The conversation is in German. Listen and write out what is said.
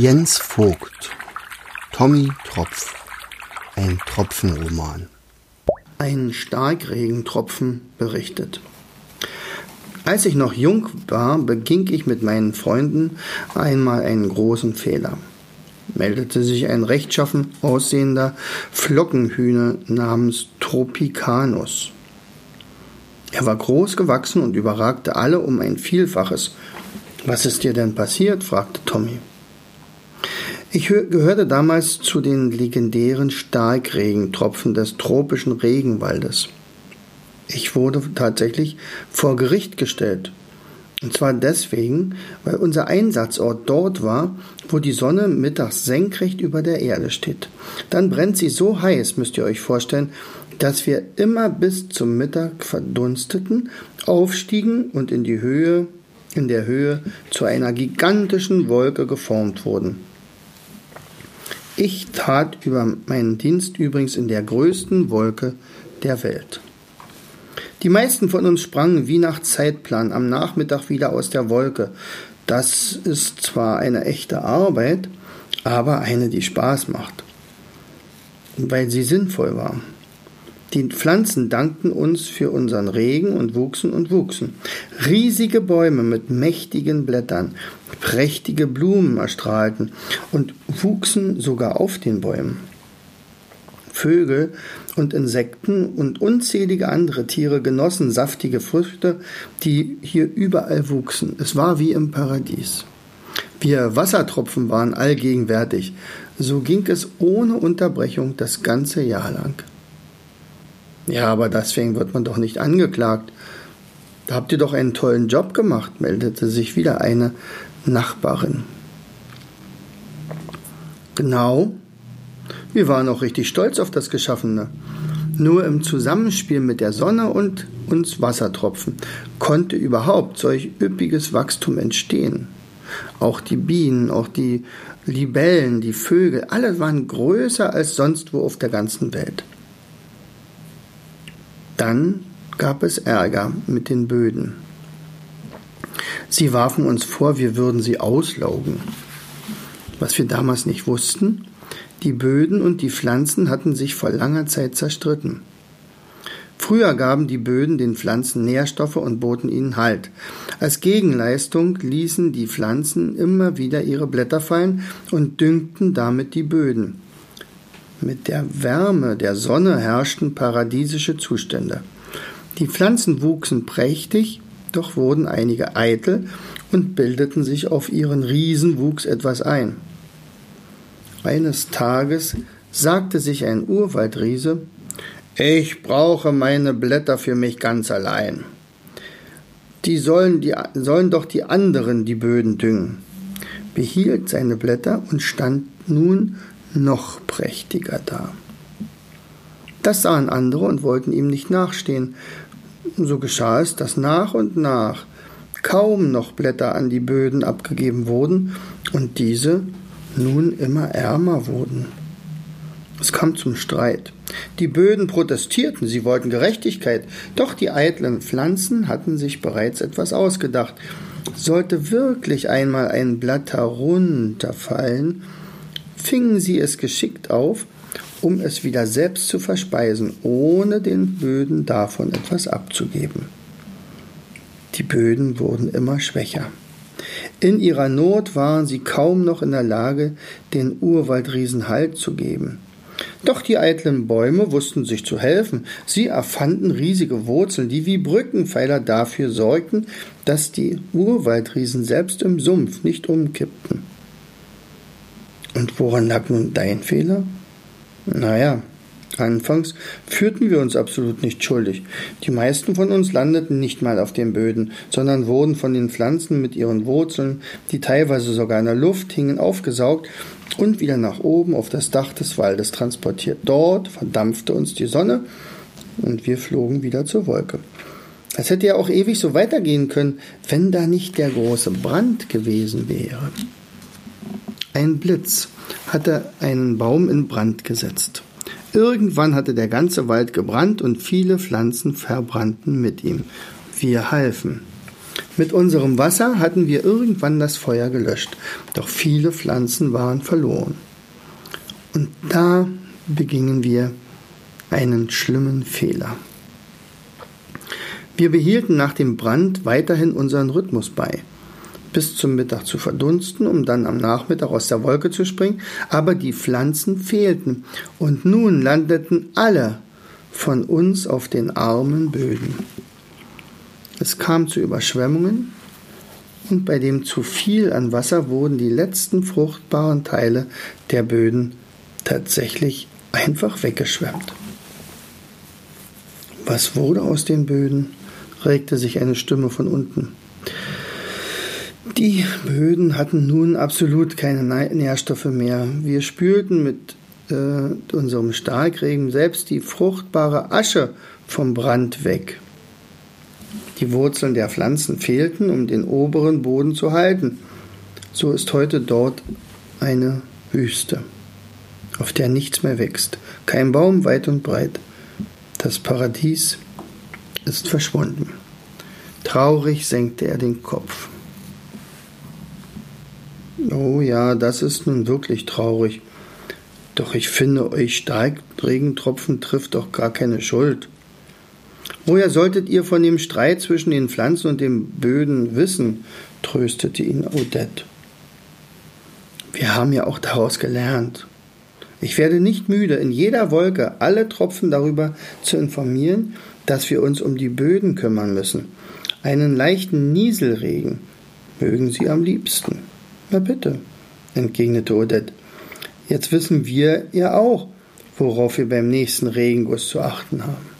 Jens Vogt Tommy Tropf Ein Tropfenroman Ein Starkregentropfen berichtet. Als ich noch jung war, beging ich mit meinen Freunden einmal einen großen Fehler. Meldete sich ein rechtschaffen aussehender Flockenhühner namens Tropicanus. Er war groß gewachsen und überragte alle um ein Vielfaches. Was ist dir denn passiert? fragte Tommy. Ich gehörte damals zu den legendären Starkregentropfen des tropischen Regenwaldes. Ich wurde tatsächlich vor Gericht gestellt. Und zwar deswegen, weil unser Einsatzort dort war, wo die Sonne mittags senkrecht über der Erde steht. Dann brennt sie so heiß, müsst ihr euch vorstellen, dass wir immer bis zum Mittag verdunsteten, aufstiegen und in die Höhe, in der Höhe zu einer gigantischen Wolke geformt wurden. Ich tat über meinen Dienst übrigens in der größten Wolke der Welt. Die meisten von uns sprangen wie nach Zeitplan am Nachmittag wieder aus der Wolke. Das ist zwar eine echte Arbeit, aber eine, die Spaß macht, weil sie sinnvoll war. Die Pflanzen dankten uns für unseren Regen und wuchsen und wuchsen. Riesige Bäume mit mächtigen Blättern, prächtige Blumen erstrahlten und wuchsen sogar auf den Bäumen. Vögel und Insekten und unzählige andere Tiere genossen saftige Früchte, die hier überall wuchsen. Es war wie im Paradies. Wir Wassertropfen waren allgegenwärtig. So ging es ohne Unterbrechung das ganze Jahr lang. Ja, aber deswegen wird man doch nicht angeklagt. Da habt ihr doch einen tollen Job gemacht, meldete sich wieder eine Nachbarin. Genau. Wir waren auch richtig stolz auf das Geschaffene. Nur im Zusammenspiel mit der Sonne und uns Wassertropfen konnte überhaupt solch üppiges Wachstum entstehen. Auch die Bienen, auch die Libellen, die Vögel, alle waren größer als sonst wo auf der ganzen Welt. Dann gab es Ärger mit den Böden. Sie warfen uns vor, wir würden sie auslaugen. Was wir damals nicht wussten, die Böden und die Pflanzen hatten sich vor langer Zeit zerstritten. Früher gaben die Böden den Pflanzen Nährstoffe und boten ihnen Halt. Als Gegenleistung ließen die Pflanzen immer wieder ihre Blätter fallen und düngten damit die Böden. Mit der Wärme der Sonne herrschten paradiesische Zustände. Die Pflanzen wuchsen prächtig, doch wurden einige eitel und bildeten sich auf ihren Riesenwuchs etwas ein. Eines Tages sagte sich ein Urwaldriese, ich brauche meine Blätter für mich ganz allein. Die sollen, die sollen doch die anderen die Böden düngen, behielt seine Blätter und stand nun noch prächtiger da. Das sahen andere und wollten ihm nicht nachstehen. So geschah es, dass nach und nach kaum noch Blätter an die Böden abgegeben wurden und diese nun immer ärmer wurden. Es kam zum Streit. Die Böden protestierten, sie wollten Gerechtigkeit, doch die eitlen Pflanzen hatten sich bereits etwas ausgedacht. Sollte wirklich einmal ein Blatt herunterfallen, fingen sie es geschickt auf, um es wieder selbst zu verspeisen, ohne den Böden davon etwas abzugeben. Die Böden wurden immer schwächer. In ihrer Not waren sie kaum noch in der Lage, den Urwaldriesen Halt zu geben. Doch die eitlen Bäume wussten sich zu helfen. Sie erfanden riesige Wurzeln, die wie Brückenpfeiler dafür sorgten, dass die Urwaldriesen selbst im Sumpf nicht umkippten. Und woran lag nun dein Fehler? Naja, anfangs fühlten wir uns absolut nicht schuldig. Die meisten von uns landeten nicht mal auf den Böden, sondern wurden von den Pflanzen mit ihren Wurzeln, die teilweise sogar in der Luft hingen, aufgesaugt und wieder nach oben auf das Dach des Waldes transportiert. Dort verdampfte uns die Sonne und wir flogen wieder zur Wolke. Es hätte ja auch ewig so weitergehen können, wenn da nicht der große Brand gewesen wäre. Ein Blitz hatte einen Baum in Brand gesetzt. Irgendwann hatte der ganze Wald gebrannt und viele Pflanzen verbrannten mit ihm. Wir halfen. Mit unserem Wasser hatten wir irgendwann das Feuer gelöscht, doch viele Pflanzen waren verloren. Und da begingen wir einen schlimmen Fehler. Wir behielten nach dem Brand weiterhin unseren Rhythmus bei, bis zum Mittag zu verdunsten, um dann am Nachmittag aus der Wolke zu springen, aber die Pflanzen fehlten, und nun landeten alle von uns auf den armen Böden. Es kam zu Überschwemmungen, und bei dem zu viel an Wasser wurden die letzten fruchtbaren Teile der Böden tatsächlich einfach weggeschwemmt. Was wurde aus den Böden? regte sich eine Stimme von unten. Die Böden hatten nun absolut keine Nährstoffe mehr. Wir spülten mit äh, unserem Starkregen selbst die fruchtbare Asche vom Brand weg. Die Wurzeln der Pflanzen fehlten, um den oberen Boden zu halten. So ist heute dort eine Wüste, auf der nichts mehr wächst, kein Baum weit und breit. Das Paradies ist verschwunden. Traurig senkte er den Kopf. Oh ja, das ist nun wirklich traurig. Doch ich finde, euch Starkregentropfen trifft doch gar keine Schuld. Woher solltet ihr von dem Streit zwischen den Pflanzen und den Böden wissen? tröstete ihn Odette. Wir haben ja auch daraus gelernt. Ich werde nicht müde, in jeder Wolke alle Tropfen darüber zu informieren, dass wir uns um die Böden kümmern müssen. Einen leichten Nieselregen mögen sie am liebsten. Na bitte, entgegnete Odette. Jetzt wissen wir ja auch, worauf wir beim nächsten Regenguss zu achten haben.